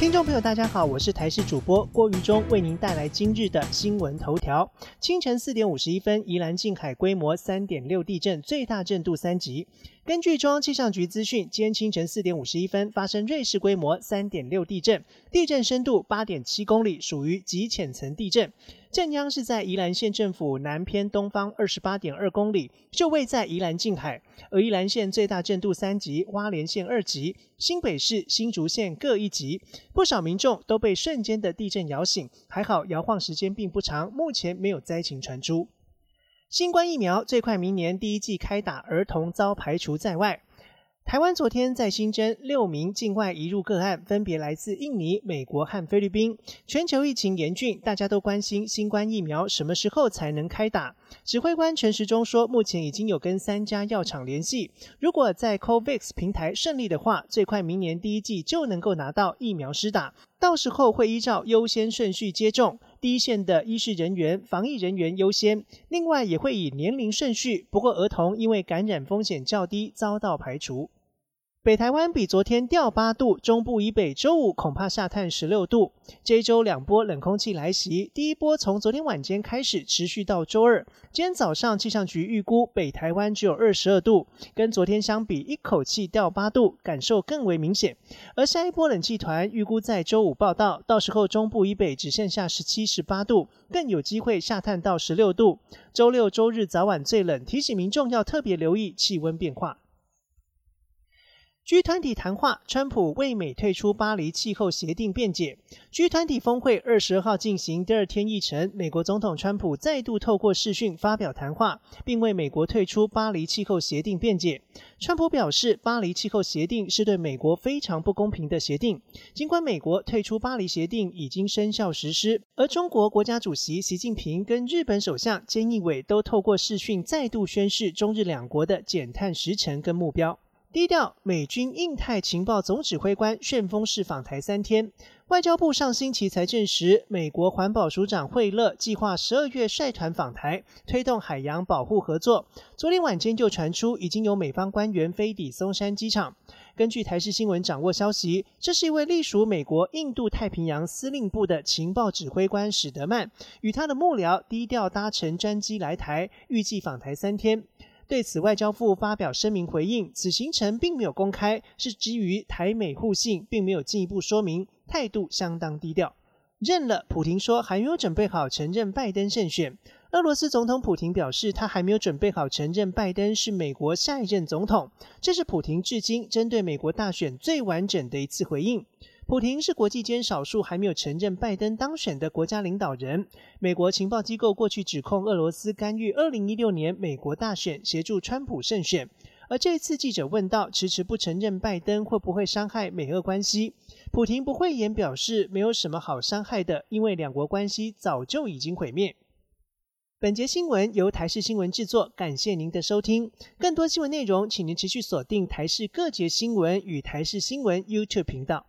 听众朋友，大家好，我是台视主播郭于忠，为您带来今日的新闻头条。清晨四点五十一分，宜兰近海规模三点六地震，最大震度三级。根据中央气象局资讯，今天清晨四点五十一分发生瑞士规模三点六地震，地震深度八点七公里，属于极浅层地震。震央是在宜兰县政府南偏东方二十八点二公里，就位在宜兰近海。而宜兰县最大震度三级，花莲县二级，新北市、新竹县各一级。不少民众都被瞬间的地震摇醒，还好摇晃时间并不长，目前没有灾情传出。新冠疫苗最快明年第一季开打，儿童遭排除在外。台湾昨天在新增六名境外移入个案，分别来自印尼、美国和菲律宾。全球疫情严峻，大家都关心新冠疫苗什么时候才能开打。指挥官陈时中说，目前已经有跟三家药厂联系，如果在 COVAX 平台顺利的话，最快明年第一季就能够拿到疫苗施打。到时候会依照优先顺序接种，第一线的医事人员、防疫人员优先。另外也会以年龄顺序，不过儿童因为感染风险较低，遭到排除。北台湾比昨天掉八度，中部以北周五恐怕下探十六度。这一周两波冷空气来袭，第一波从昨天晚间开始，持续到周二。今天早上气象局预估北台湾只有二十二度，跟昨天相比，一口气掉八度，感受更为明显。而下一波冷气团预估在周五报道，到时候中部以北只剩下十七、十八度，更有机会下探到十六度。周六、周日早晚最冷，提醒民众要特别留意气温变化。G 团体谈话，川普为美退出巴黎气候协定辩解。G 团体峰会二十号进行第二天议程，美国总统川普再度透过视讯发表谈话，并为美国退出巴黎气候协定辩解。川普表示，巴黎气候协定是对美国非常不公平的协定。尽管美国退出巴黎协定已经生效实施，而中国国家主席习近平跟日本首相菅义伟都透过视讯再度宣示中日两国的减碳时程跟目标。低调，美军印太情报总指挥官旋风式访台三天。外交部上星期才证实，美国环保署长惠勒计划十二月率团访台，推动海洋保护合作。昨天晚间就传出，已经有美方官员飞抵松山机场。根据台视新闻掌握消息，这是一位隶属美国印度太平洋司令部的情报指挥官史德曼，与他的幕僚低调搭乘专机来台，预计访台三天。对此，外交部发表声明回应，此行程并没有公开，是基于台美互信，并没有进一步说明，态度相当低调。认了，普廷说还没有准备好承认拜登胜选。俄罗斯总统普廷表示，他还没有准备好承认拜登是美国下一任总统。这是普廷至今针对美国大选最完整的一次回应。普廷是国际间少数还没有承认拜登当选的国家领导人。美国情报机构过去指控俄罗斯干预2016年美国大选，协助川普胜选。而这次记者问到，迟迟不承认拜登会不会伤害美俄关系？普廷不讳言表示，没有什么好伤害的，因为两国关系早就已经毁灭。本节新闻由台视新闻制作，感谢您的收听。更多新闻内容，请您持续锁定台视各节新闻与台视新闻 YouTube 频道。